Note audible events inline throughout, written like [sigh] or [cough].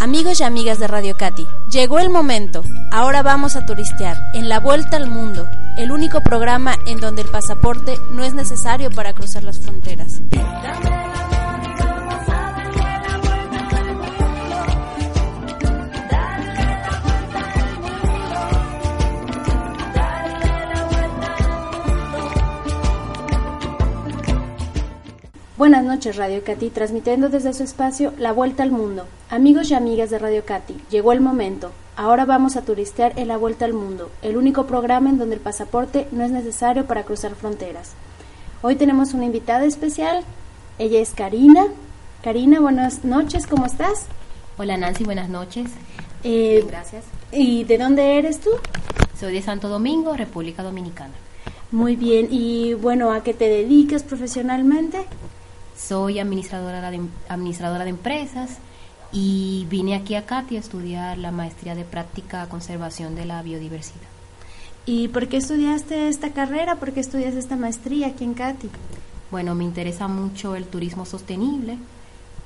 Amigos y amigas de Radio Cati, llegó el momento. Ahora vamos a turistear en la Vuelta al Mundo, el único programa en donde el pasaporte no es necesario para cruzar las fronteras. Buenas noches Radio Cati, transmitiendo desde su espacio La Vuelta al Mundo. Amigos y amigas de Radio Cati, llegó el momento. Ahora vamos a turistear en La Vuelta al Mundo, el único programa en donde el pasaporte no es necesario para cruzar fronteras. Hoy tenemos una invitada especial, ella es Karina. Karina, buenas noches, ¿cómo estás? Hola Nancy, buenas noches. Eh, Gracias. ¿Y de dónde eres tú? Soy de Santo Domingo, República Dominicana. Muy bien, y bueno, ¿a qué te dedicas profesionalmente? Soy administradora de, administradora de empresas y vine aquí a CATI a estudiar la maestría de práctica conservación de la biodiversidad. ¿Y por qué estudiaste esta carrera? ¿Por qué estudias esta maestría aquí en CATI? Bueno, me interesa mucho el turismo sostenible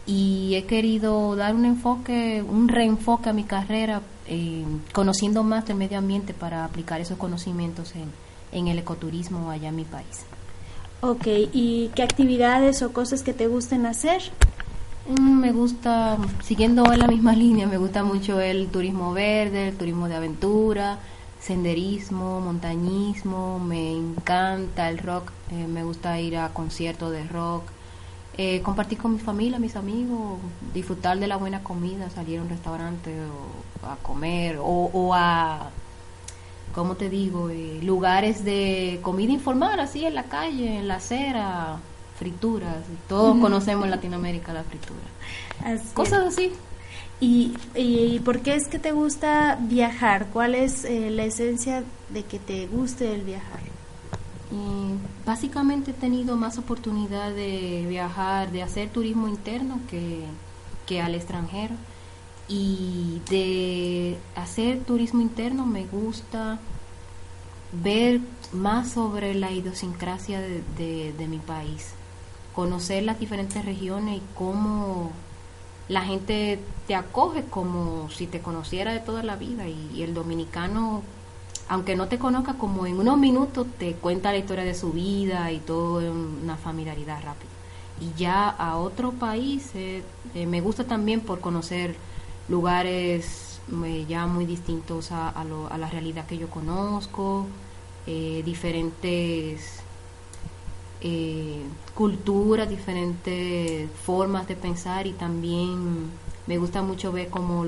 y he querido dar un enfoque, un reenfoque a mi carrera, eh, conociendo más del medio ambiente para aplicar esos conocimientos en, en el ecoturismo allá en mi país. Ok, ¿y qué actividades o cosas que te gusten hacer? Mm, me gusta, siguiendo en la misma [laughs] línea, me gusta mucho el turismo verde, el turismo de aventura, senderismo, montañismo, me encanta el rock, eh, me gusta ir a conciertos de rock, eh, compartir con mi familia, mis amigos, disfrutar de la buena comida, salir a un restaurante o a comer o, o a ¿cómo te digo? Eh, lugares de comida informal, así en la calle, en la acera, frituras. Todos conocemos en Latinoamérica la fritura. Cosas así. ¿Y, ¿Y, por qué es que te gusta viajar? ¿Cuál es eh, la esencia de que te guste el viajar? básicamente he tenido más oportunidad de viajar, de hacer turismo interno que, que al extranjero y de hacer turismo interno me gusta ver más sobre la idiosincrasia de, mi país, conocer las diferentes regiones y cómo la gente te acoge como si te conociera de toda la vida y, el dominicano, aunque no te conozca, como en unos minutos te cuenta la historia de su vida y todo en una familiaridad rápida. Y ya a otro país eh, eh, me gusta también por conocer lugares eh, ya muy distintos a, a, la realidad que yo conozco, eh, diferentes eh, culturas, diferentes formas de pensar y también me gusta mucho ver cómo,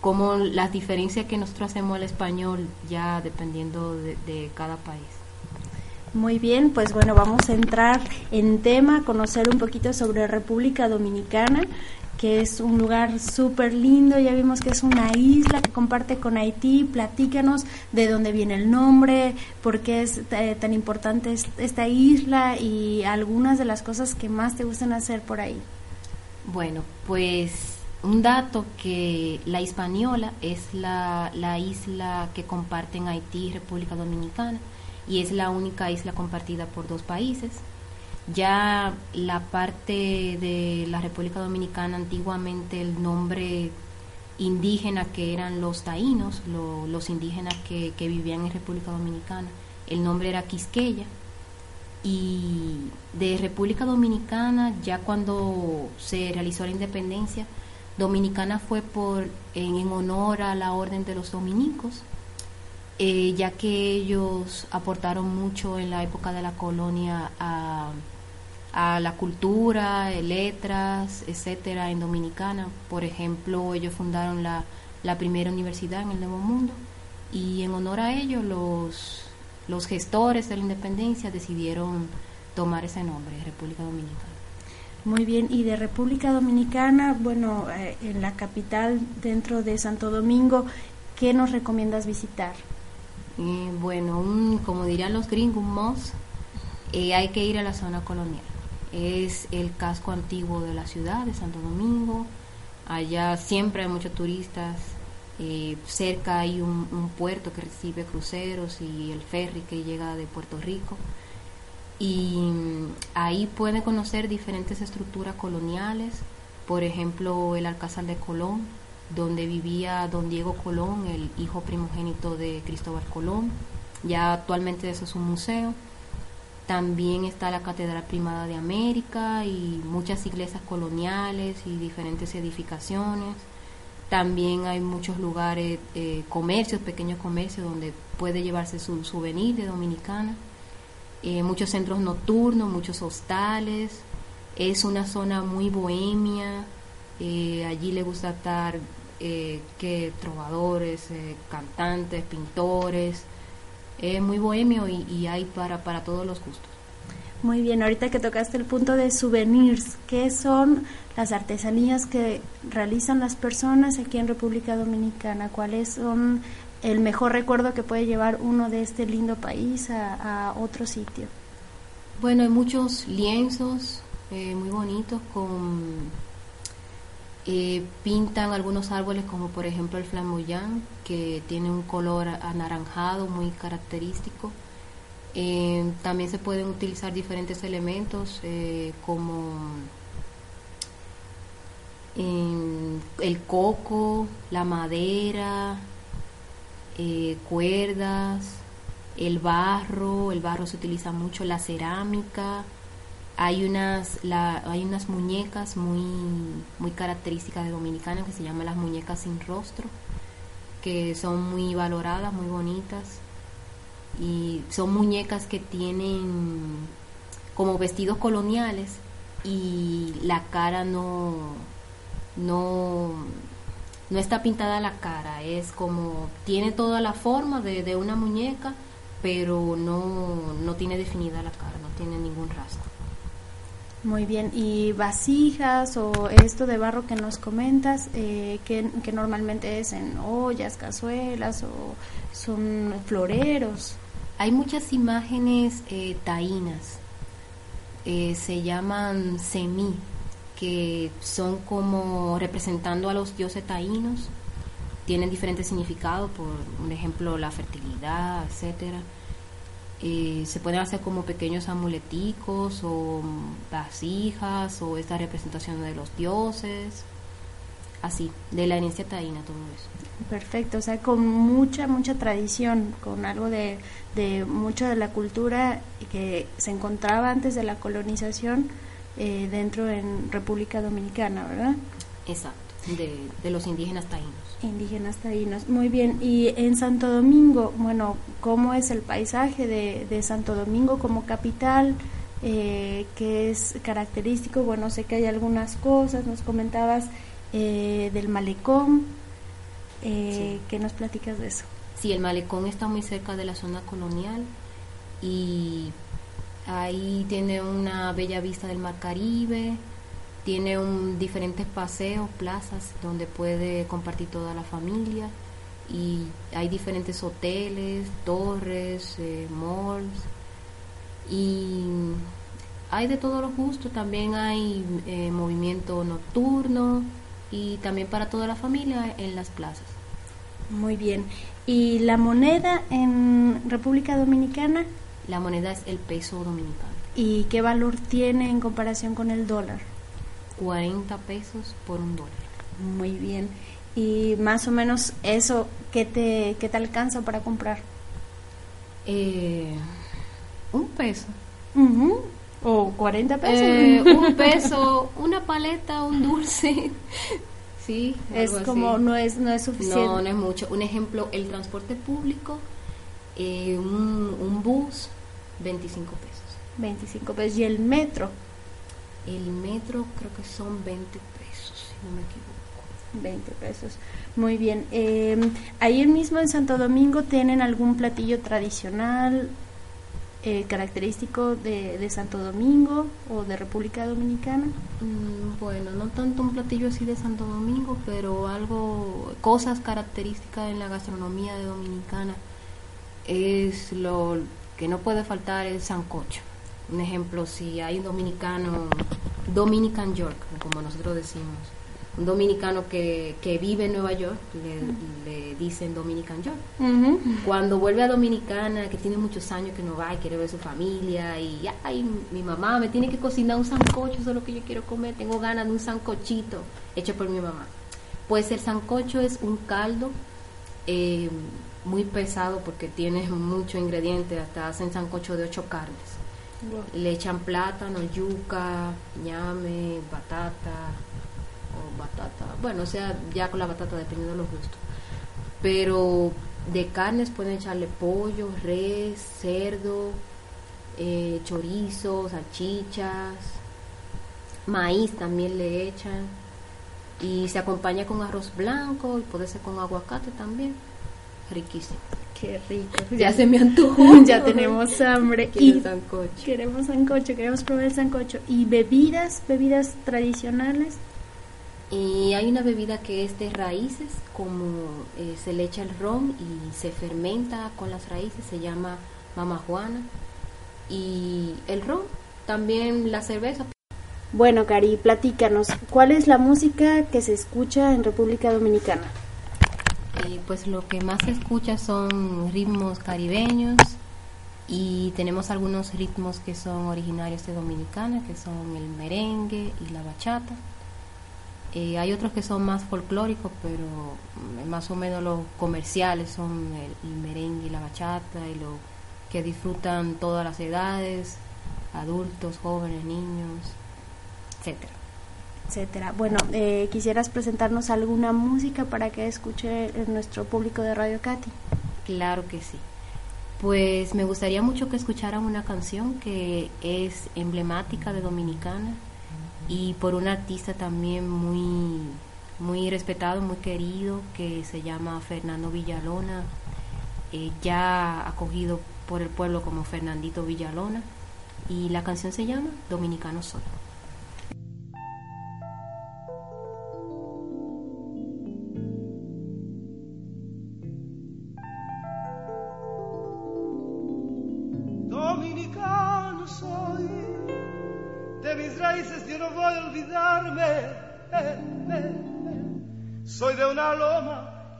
cómo las diferencias que nosotros hacemos al español ya dependiendo de cada país. Muy bien, pues bueno, vamos a entrar en tema, conocer un poquito sobre República Dominicana que es un lugar súper lindo, ya vimos que es una isla que comparte con Haití, platícanos de dónde viene el nombre, por qué es eh, tan importante esta isla y algunas de las cosas que más te gustan hacer por ahí. Bueno, pues un dato que la Hispaniola es la, la isla que comparten Haití y República Dominicana y es la única isla compartida por dos países ya la parte de la República Dominicana, antiguamente el nombre indígena que eran los taínos, los indígenas que, vivían en República Dominicana, el nombre era Quisqueya. Y de República Dominicana, ya cuando se realizó la independencia, Dominicana fue por en, honor a la orden de los dominicos, eh, ya que ellos aportaron mucho en la época de la colonia a a la cultura, letras, etcétera, en Dominicana. Por ejemplo, ellos fundaron la, la primera universidad en el Nuevo Mundo y en honor a ellos los, los gestores de la independencia decidieron tomar ese nombre, República Dominicana. Muy bien, y de República Dominicana, bueno, eh, en la capital, dentro de Santo Domingo, ¿qué nos recomiendas visitar? Eh, bueno, un, como dirían los gringos, un hay que ir a la zona colonial es el casco antiguo de la ciudad de Santo Domingo. Allá siempre hay muchos turistas. Eh, cerca hay un, puerto que recibe cruceros y el ferry que llega de Puerto Rico. Y mm, ahí pueden conocer diferentes estructuras coloniales, por ejemplo el Alcázar de Colón, donde vivía don Diego Colón, el hijo primogénito de Cristóbal Colón. Ya actualmente eso es un museo. También está la Catedral Primada de América y muchas iglesias coloniales y diferentes edificaciones. También hay muchos lugares, eh, comercios, pequeños comercios donde puede llevarse su souvenir de Dominicana. Eh, muchos centros nocturnos, muchos hostales. Es una zona muy bohemia. Eh, allí le gusta estar que trovadores, cantantes, pintores es muy bohemio y, hay para, para todos los gustos. Muy bien, ahorita que tocaste el punto de souvenirs, ¿qué son las artesanías que realizan las personas aquí en República Dominicana? ¿Cuáles son el mejor recuerdo que puede llevar uno de este lindo país a, otro sitio? Bueno, hay muchos lienzos eh, muy bonitos con eh, pintan algunos árboles como por ejemplo el flamboyán que tiene un color anaranjado muy característico. Eh, también se pueden utilizar diferentes elementos eh, como el coco, la madera, cuerdas, el barro, el barro se utiliza mucho, la cerámica, hay unas, hay unas muñecas muy, muy características de Dominicana que se llaman las muñecas sin rostro, que son muy valoradas, muy bonitas. Y son muñecas que tienen como vestidos coloniales y la cara no, no, no está pintada la cara, es como, tiene toda la forma de, de una muñeca, pero no, no tiene definida la cara, no tiene ningún rastro. Muy bien, y vasijas o esto de barro que nos comentas, eh, que, normalmente es en ollas, cazuelas o son floreros. Hay muchas imágenes eh, taínas, eh, se llaman semí, que son como representando a los dioses taínos, tienen diferentes significados, por ejemplo la fertilidad, etcétera eh, se pueden hacer como pequeños amuleticos o vasijas o esta representación de los dioses, así, de la herencia taína, todo eso. Perfecto, o sea, con mucha, mucha tradición, con algo de, de mucho de la cultura que se encontraba antes de la colonización eh, dentro en República Dominicana, ¿verdad? Exacto, de, de los indígenas taínos. Indígenas taínos, muy bien. Y en Santo Domingo, bueno, ¿cómo es el paisaje de, de Santo Domingo como capital? Eh, ¿Qué es característico? Bueno, sé que hay algunas cosas, nos comentabas eh, del malecón, eh, ¿qué nos platicas de eso? Sí, el malecón está muy cerca de la zona colonial y ahí tiene una bella vista del mar Caribe, tiene un, diferentes paseos, plazas donde puede compartir toda la familia y hay diferentes hoteles, torres, eh, malls y hay de todos los gustos, también hay eh, movimiento nocturno y también para toda la familia en las plazas. Muy bien. ¿Y la moneda en República Dominicana? La moneda es el peso dominicano. ¿Y qué valor tiene en comparación con el dólar? 40 pesos por un dólar. Muy bien. Y más o menos eso, ¿qué te, qué te alcanza para comprar? Eh, un peso. ¿O 40 pesos? Eh, un [laughs] peso, una paleta, un dulce. [laughs] sí, es como, no es, no es suficiente. No, no es mucho. Un ejemplo, el transporte público, eh, un, un bus, 25 pesos. 25 pesos. ¿Y el metro? El metro creo que son 20 pesos, si no me equivoco. 20 pesos. Muy bien. Eh, ahí mismo en Santo Domingo tienen algún platillo tradicional eh, característico de, de, Santo Domingo o de República Dominicana. Mm, bueno, no tanto un platillo así de Santo Domingo, pero algo, cosas características en la gastronomía de Dominicana es lo que no puede faltar el sancocho. Un ejemplo, si hay un dominicano, Dominican York, como nosotros decimos, un dominicano que, que vive en Nueva York, le, dicen Dominican York. Cuando vuelve a Dominicana, que tiene muchos años que no va y quiere ver su familia, y ay, mi mamá me tiene que cocinar un sancocho, eso es lo que yo quiero comer, tengo ganas de un sancochito hecho por mi mamá. Pues el sancocho es un caldo eh, muy pesado porque tiene mucho ingrediente, hasta hacen sancocho de ocho carnes. Le echan plátano, yuca, ñame, batata o batata, bueno, o sea, ya con la batata dependiendo de los gustos. Pero de carnes pueden echarle pollo, res, cerdo, eh, chorizo, salchichas, maíz también le echan y se acompaña con arroz blanco y puede ser con aguacate también. Riquísimo. Qué rico. [laughs] Ya, se me antojó. [laughs] ya tenemos hambre. y sancocho. Queremos sancocho, queremos probar el sancocho. ¿Y bebidas, bebidas tradicionales? Y hay una bebida que es de raíces, como eh, se le echa el ron y se fermenta con las raíces, se llama mama juana. Y el ron, también la cerveza. Bueno, Cari, platícanos, ¿cuál es la música que se escucha en República Dominicana? Eh, pues lo que más se escucha son ritmos caribeños y tenemos algunos ritmos que son originarios de Dominicana, que son el merengue y la bachata. Eh, hay otros que son más folclóricos, pero más o menos los comerciales son el, el merengue y la bachata y lo que disfrutan todas las edades, adultos, jóvenes, niños etcétera. Etcétera. Bueno, eh, ¿quisieras presentarnos alguna música para que escuche nuestro público de Radio Cati? Claro que sí. Pues me gustaría mucho que escucharan una canción que es emblemática de Dominicana y por un artista también muy, muy respetado, muy querido, que se llama Fernando Villalona, eh, ya acogido por el pueblo como Fernandito Villalona, y la canción se llama Dominicano Soy.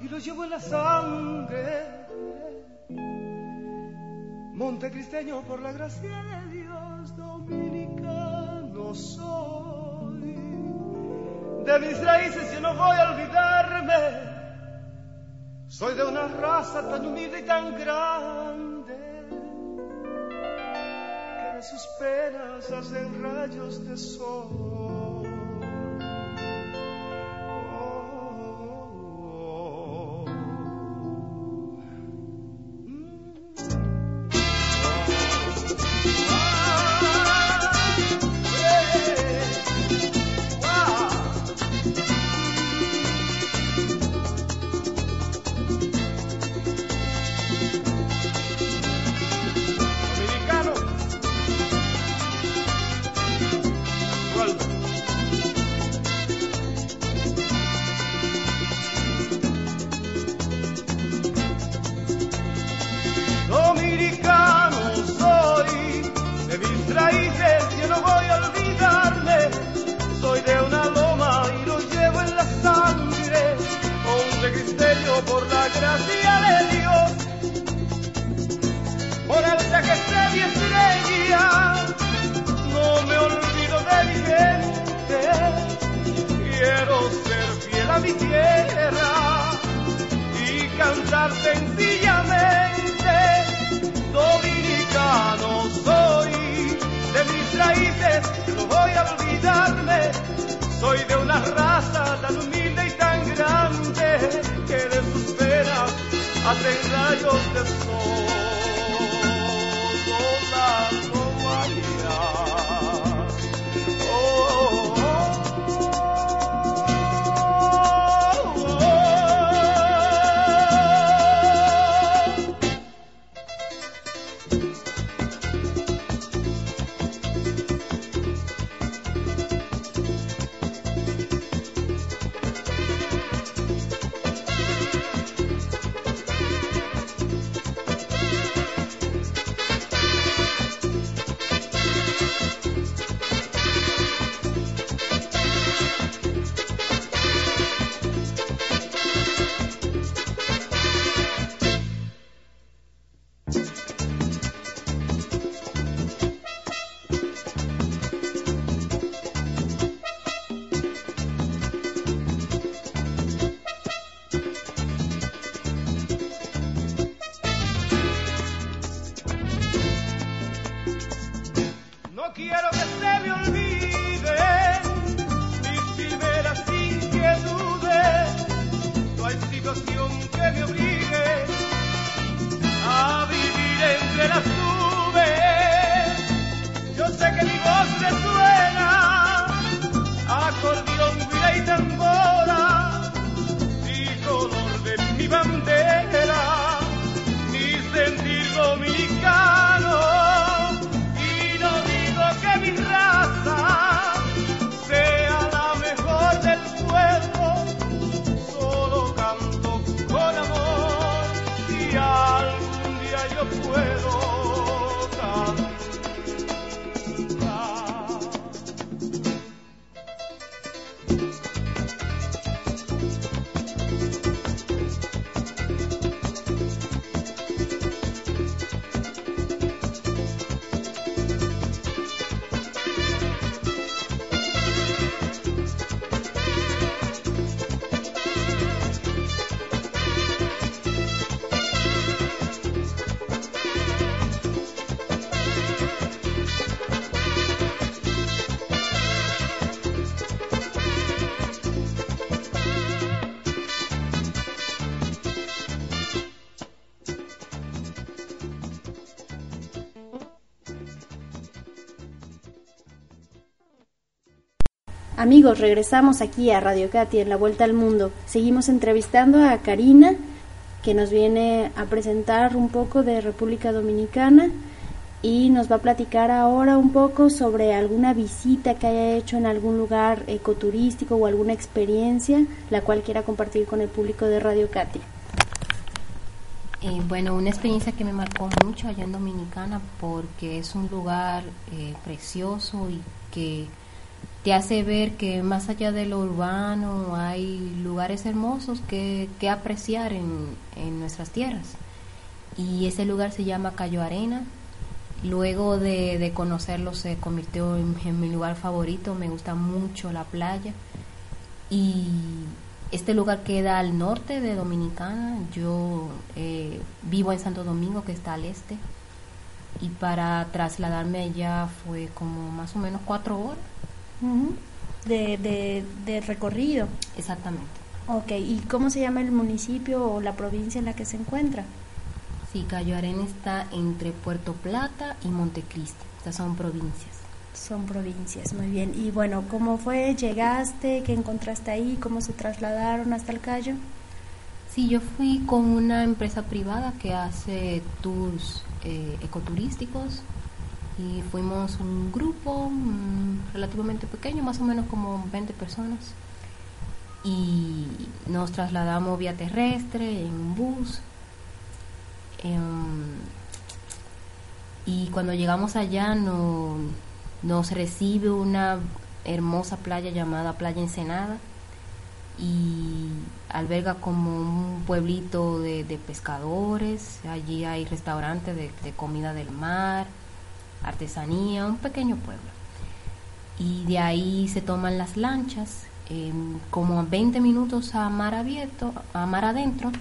Y lo llevo en la sangre. Montecristeño por la gracia de Dios, dominicano soy. De mis raíces yo no voy a olvidarme. Soy de una raza tan humilde y tan grande que de sus penas hacen rayos de sol. ríos de sol, la me olvide mis primeras inquietudes. No hay situación que me obligue a vivir entre las nubes. Yo sé que mi voz resuena, acordeón, guira y tambora, y color de mi bandera, Amigos, regresamos aquí a Radio Katy en la Vuelta al Mundo. Seguimos entrevistando a Karina, que nos viene a presentar un poco de República Dominicana y nos va a platicar ahora un poco sobre alguna visita que haya hecho en algún lugar ecoturístico o alguna experiencia la cual quiera compartir con el público de Radio Katy. Eh, bueno, una experiencia que me marcó mucho allá en Dominicana porque es un lugar eh, precioso y que te hace ver que más allá de lo urbano hay lugares hermosos que, que apreciar en, en nuestras tierras. Y ese lugar se llama Cayo Arena. Luego de, de conocerlo se convirtió en, en mi lugar favorito. Me gusta mucho la playa. Y este lugar queda al norte de Dominicana. Yo eh, vivo en Santo Domingo, que está al este. Y para trasladarme allá fue como más o menos cuatro horas. De, de, de recorrido. Exactamente. Ok, ¿y cómo se llama el municipio o la provincia en la que se encuentra? Sí, Cayo Arena está entre Puerto Plata y Montecristi. Estas son provincias. Son provincias, muy bien. Y bueno, ¿cómo fue? ¿Llegaste? ¿Qué encontraste ahí? ¿Cómo se trasladaron hasta el Cayo? Sí, yo fui con una empresa privada que hace tours eh, ecoturísticos y fuimos un grupo relativamente pequeño, más o menos como 20 personas. Y nos trasladamos vía terrestre en un bus. Em, y cuando llegamos allá no- nos recibe una hermosa playa llamada Playa Ensenada y alberga como un pueblito de, pescadores, allí hay restaurantes de comida del mar, artesanía, un pequeño pueblo. Y de ahí se toman las lanchas, em, como a 20 minutos a mar abierto, a mar adentro,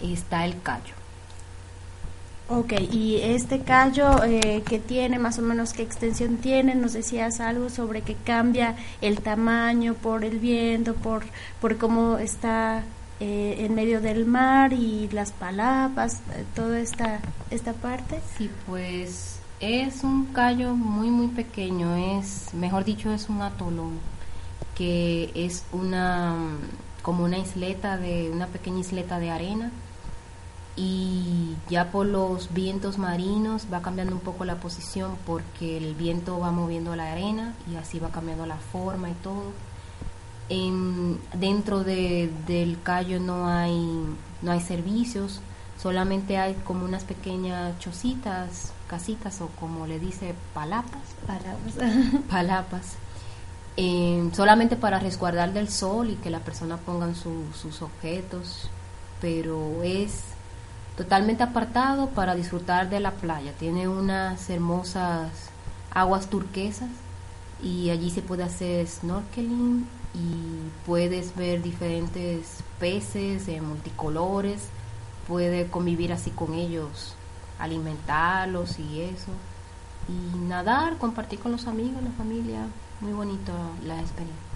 está el callo. Ok, y este callo eh, que tiene, más o menos qué extensión tiene, nos decías algo sobre que cambia el tamaño por el viento, por, por cómo está eh, en medio del mar y las palapas, eh, toda esta, esta parte. Sí, pues es un callo muy muy pequeño, es, mejor dicho, es un atolón, que es una como una isleta de una pequeña isleta de arena y ya por los vientos marinos va cambiando un poco la posición porque el viento va moviendo la arena y así va cambiando la forma y todo. En- dentro de, del callo no hay no hay servicios, solamente hay como unas pequeñas chocitas, casitas o como le dice palapas, Palabras. [laughs] palapas, eh, solamente para resguardar del sol y que la persona pongan su- sus objetos, pero es totalmente apartado para disfrutar de la playa. Tiene unas hermosas aguas turquesas y allí se puede hacer snorkeling y puedes ver diferentes peces en multicolores, puede convivir así con ellos, alimentarlos y eso. y nadar, compartir con los amigos, la familia, muy bonito la experiencia.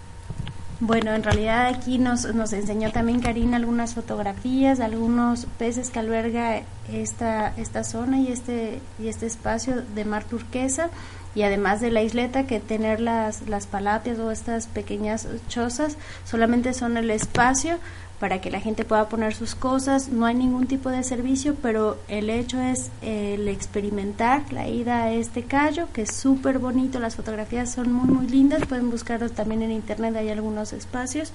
Bueno, en realidad aquí nos, nos enseñó también Karina algunas fotografías algunos peces que alberga esta, esta zona y este, y este espacio de mar turquesa y además de la isleta que tener las, las palapias o estas pequeñas chozas solamente son el espacio para que la gente pueda poner sus cosas. No hay ningún tipo de servicio, pero el hecho es el experimentar la ida a este callo, que es súper bonito, las fotografías son muy, muy lindas, pueden buscarlos también en internet, hay algunos espacios.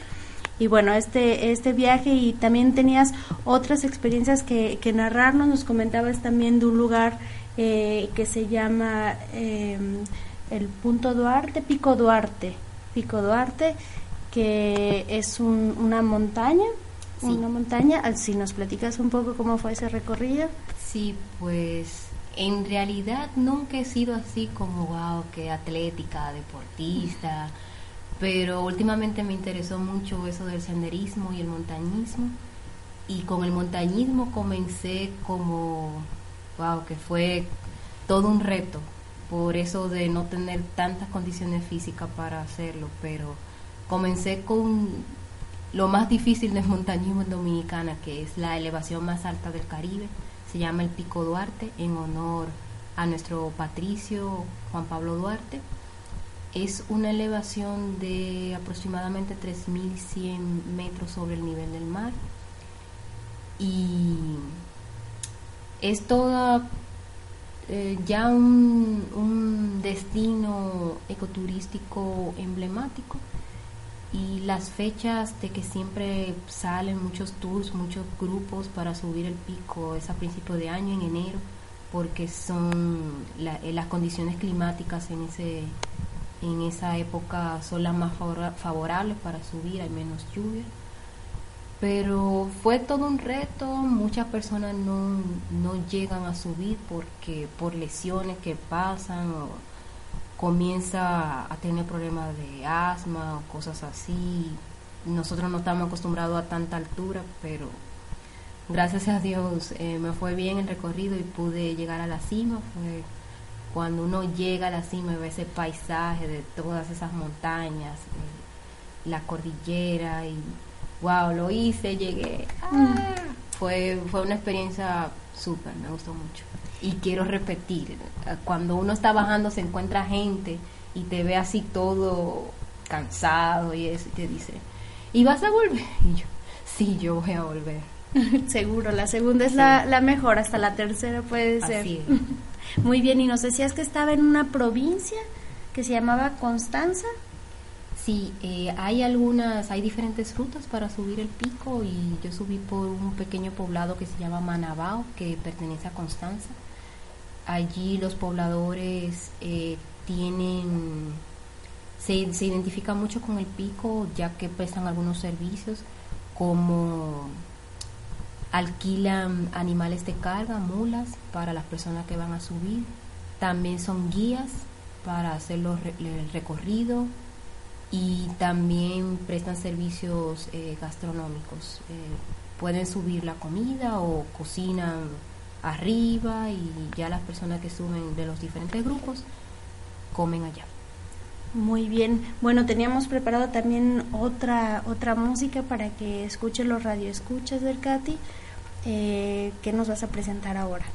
Y bueno, este, este viaje y también tenías otras experiencias que, que narrarnos, nos comentabas también de un lugar eh, que se llama em, el Punto Duarte, Pico Duarte, Pico Duarte, que es una montaña, una montaña. Si nos platicas un poco cómo fue ese recorrido. Sí, pues en realidad nunca he sido así como, wow, que atlética, deportista, pero últimamente me interesó mucho eso del senderismo y el montañismo. Y con el montañismo comencé como, wow, que fue todo un reto, por eso de no tener tantas condiciones físicas para hacerlo, pero comencé con lo más difícil del montañismo en Dominicana, que es la elevación más alta del Caribe. Se llama el Pico Duarte en honor a nuestro patricio Juan Pablo Duarte. Es una elevación de aproximadamente 3.100 metros sobre el nivel del mar y es toda eh, ya un, un destino ecoturístico emblemático y las fechas de que siempre salen muchos tours, muchos grupos para subir el pico es a principio de año, en enero, porque son eh, las condiciones climáticas en ese en esa época son las más favorables para subir, hay menos lluvia. Pero fue todo un reto, muchas personas no, no llegan a subir porque por lesiones que pasan o comienza a tener problemas de asma o cosas así. Nosotros no estamos acostumbrados a tanta altura, pero gracias a Dios eh, me fue bien el recorrido y pude llegar a la cima. Fue cuando uno llega a la cima y ve ese paisaje de todas esas montañas, eh, la cordillera y wow, lo hice, llegué. Ah, fue, fue una experiencia súper, me gustó mucho y quiero repetir, cuando uno está bajando se encuentra gente y te ve así todo cansado y eso y te dice, ¿y vas a volver? [laughs] Y yo, sí, yo voy a volver. [laughs] Seguro, la segunda es la, la, mejor, hasta la tercera puede ser. [laughs] Muy bien, y nos decías que estaba en una provincia que se llamaba Constanza. Sí, eh, hay algunas, hay diferentes rutas para subir el pico y yo subí por un pequeño poblado que se llama Manabao, que pertenece a Constanza allí los pobladores eh, tienen, se, se identifican mucho con el pico ya que prestan algunos servicios como alquilan animales de carga, mulas para las personas que van a subir, también son guías para hacer el recorrido y también prestan servicios eh, gastronómicos. Eh, pueden subir la comida o cocinan arriba y ya las personas que suben de los diferentes grupos comen allá. Muy bien. Bueno, teníamos preparado también otra otra música para que escuchen los radioescuchas del Cati. Eh, ¿Qué nos vas a presentar ahora?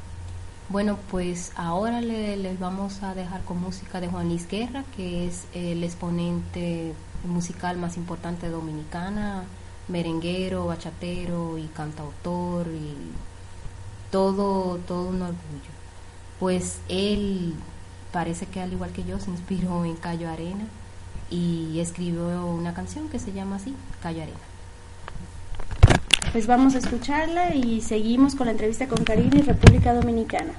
Bueno, pues ahora le, les vamos a dejar con música de Juan Luis Guerra, que es el exponente musical más importante dominicana, merenguero, bachatero y cantautor y todo, todo un orgullo. Pues él parece que al igual que yo se inspiró en Cayo Arena y escribió una canción que se llama así, Cayo Arena. Pues vamos a escucharla y seguimos con la entrevista con Karina y República Dominicana.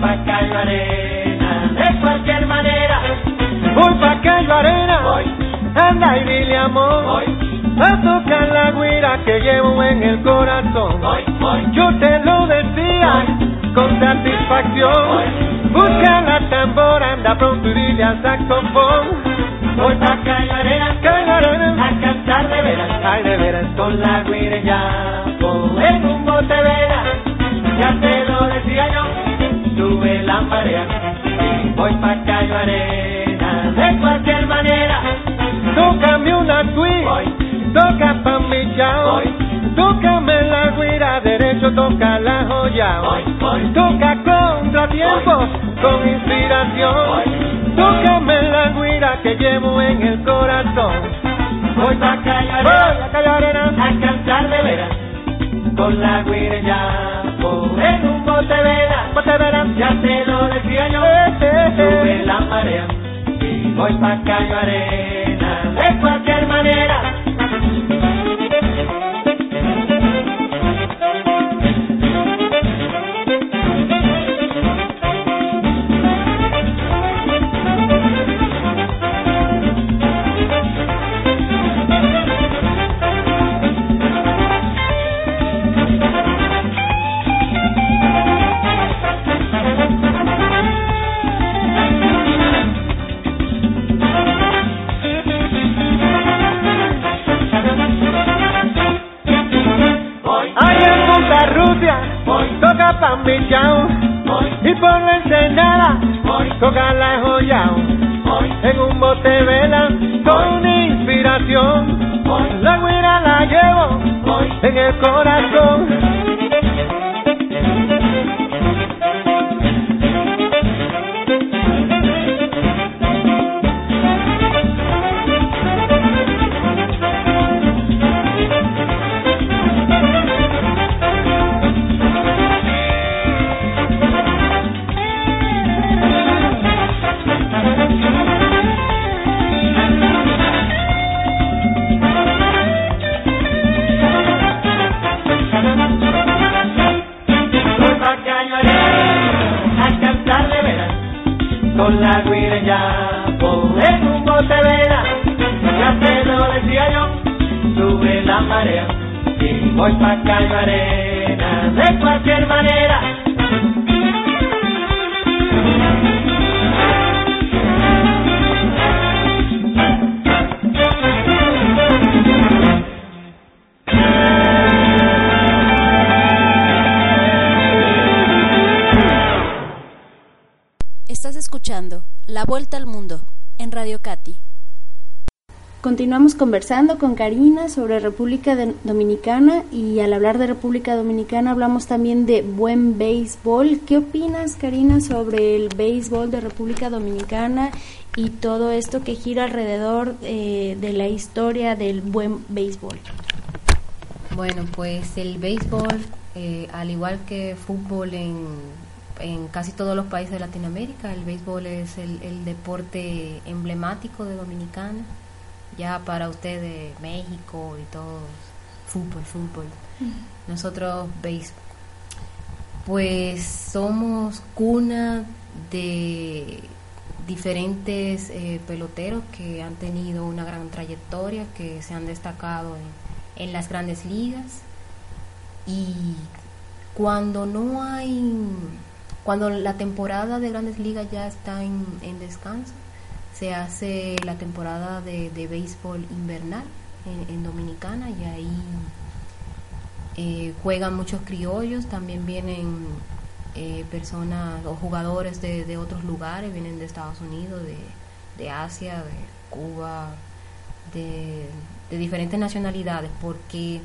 Pa' Cayo Arena, de cualquier manera, voy pa' Cayo Arena, voy, anda y dile amor, voy, a tocar la guira que llevo en el corazón. Yo te lo decía con satisfacción. Busca la tambora, anda pronto y dile al saxofón. Voy pa' calle arena, calle arena, a cantar de veras, ay de veras, con la guira ya, en un bote vela, ya te sube la marea, voy pa' calle arena, de cualquier manera, tócame una tweet, toca pa' mi chao, tócame la guira derecho, toca la joya, toca contratiempo, con inspiración, Tócame la guira que llevo en el corazón. Voy a callar, voy a callar a cantar de veras. Con la guira ya, en un bote vela, ya te lo decía yo. Sube la marea y voy pa' callo arena, de cualquier manera. Conversando con Karina sobre República Dominicana y al hablar de República Dominicana hablamos también de buen béisbol. ¿Qué opinas, Karina, sobre el béisbol de República Dominicana y todo esto que gira alrededor eh, de la historia del buen béisbol? Bueno, pues el béisbol, eh, al igual que fútbol en, en casi todos los países de Latinoamérica, el béisbol es el, el deporte emblemático de Dominicana ya para ustedes México y todo, fútbol, fútbol. Nosotros veis, pues somos cuna de diferentes eh, peloteros que han tenido una gran trayectoria, que se han destacado en, en las grandes ligas. Y cuando no hay, cuando la temporada de grandes ligas ya está en, en descanso, se hace la temporada de, béisbol invernal en, Dominicana y ahí eh, juegan muchos criollos, también vienen eh, personas o jugadores de, otros lugares, vienen de Estados Unidos, de, Asia, de Cuba, de, diferentes nacionalidades, porque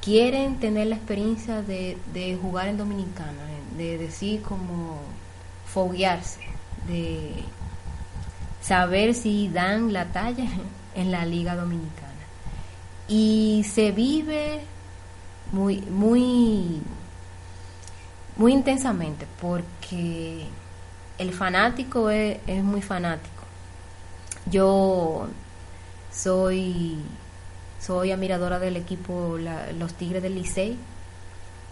quieren tener la experiencia de, de jugar en Dominicana, de decir como foguearse, de saber si dan la talla [laughs] en la Liga Dominicana. Y se vive muy, muy, muy intensamente porque el fanático es, muy fanático. Yo soy, soy admiradora del equipo Los Tigres del Licey.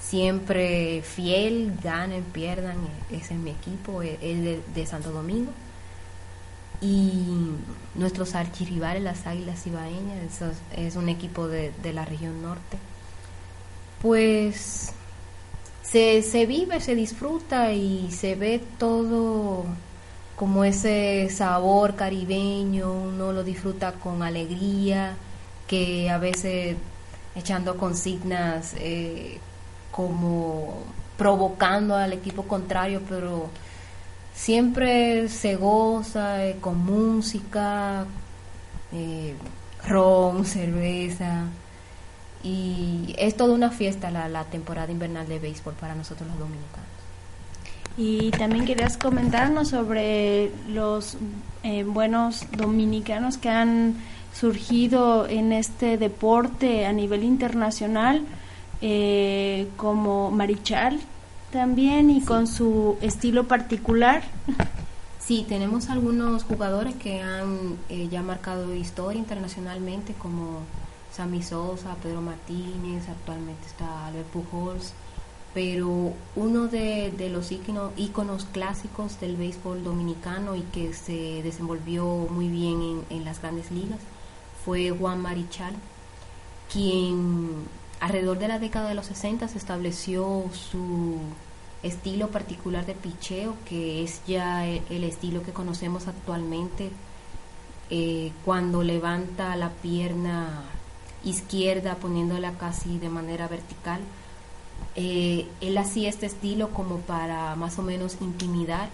Siempre fiel, ganen, pierdan, ese es mi equipo, el de Santo Domingo y nuestros archirrivales, las Águilas Ibaeñas, eso es un equipo de, de la región norte, pues se, se vive, se disfruta y se ve todo como ese sabor caribeño, uno lo disfruta con alegría, que a veces echando consignas eh, como provocando al equipo contrario, pero siempre se goza eh, con música, eh, ron, [laughs] cerveza. Y es toda una fiesta la, temporada invernal de béisbol para nosotros los dominicanos. Y también querías comentarnos sobre los eh, buenos dominicanos que han surgido en este deporte a nivel internacional, eh, como Marichal también y con su estilo particular. Sí, tenemos algunos jugadores que han eh, ya marcado historia internacionalmente, como Sammy Sosa, Pedro Martínez, actualmente está Albert Pujols pero uno de, los íconos, clásicos del béisbol dominicano y que se desenvolvió muy bien en, las grandes ligas fue Juan Marichal, quien alrededor de la década de los 60 se estableció su estilo particular de picheo, que es ya el, estilo que conocemos actualmente eh, cuando levanta la pierna izquierda poniéndola casi de manera vertical eh, él hacía este estilo como para más o menos intimidar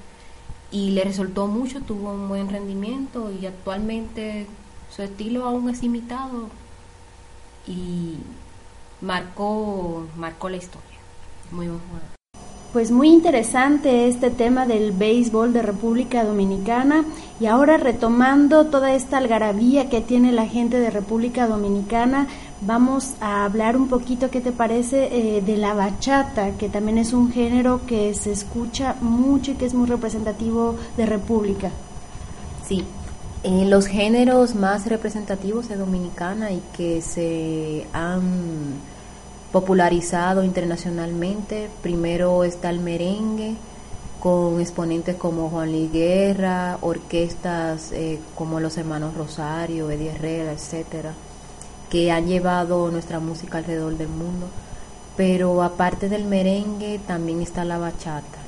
y le resultó mucho, tuvo un buen rendimiento y actualmente su estilo aún es imitado y marcó, marcó la historia. Muy bueno. Pues muy interesante este tema del béisbol de República Dominicana y ahora retomando toda esta algarabía que tiene la gente de República Dominicana, vamos a hablar un poquito, ¿qué te parece?, eh, de la bachata, que también es un género que se escucha mucho y que es muy representativo de República. Sí, eh, los géneros más representativos de Dominicana y que se han popularizado internacionalmente. Primero está el merengue, con exponentes como Juan Luis Guerra, orquestas eh, como los hermanos Rosario, Eddie Herrera, etcétera, que han llevado nuestra música alrededor del mundo. Pero aparte del merengue, también está la bachata.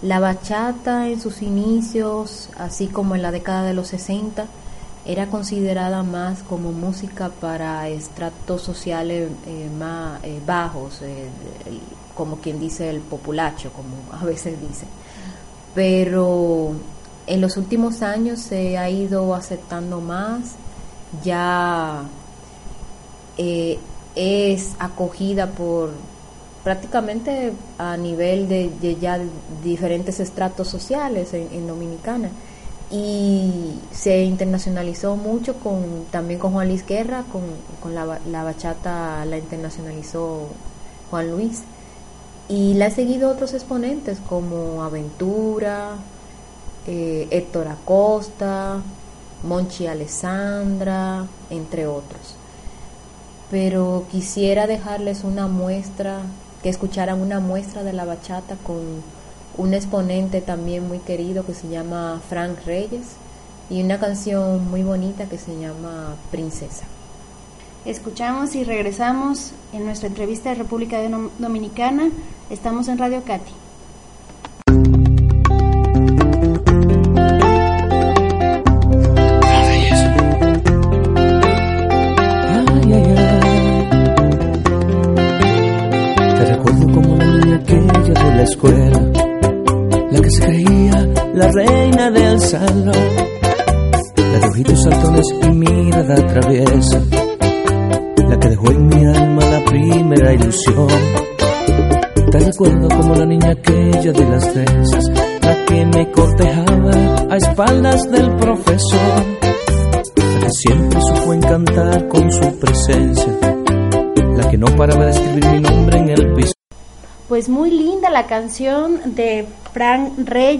La bachata en sus inicios, así como en la década de los 60, era considerada más como música para estratos sociales eh, más eh, bajos, eh, como quien dice el populacho, como a veces dice. Pero en los últimos años se ha ido aceptando más, ya es acogida por prácticamente a nivel de, ya diferentes estratos sociales en Dominicana y se internacionalizó mucho con también con Juan Luis Guerra, con, con la, la, bachata la internacionalizó Juan Luis y la ha seguido otros exponentes como Aventura, eh, Héctor Acosta, Monchi Alessandra, entre otros. Pero quisiera dejarles una muestra, que escucharan una muestra de la bachata con un exponente también muy querido que se llama Frank Reyes y una canción muy bonita que se llama Princesa. Escuchamos y regresamos en nuestra entrevista de República Dominicana. Estamos en Radio Cati. Pues muy linda la canción de Frank Reyes.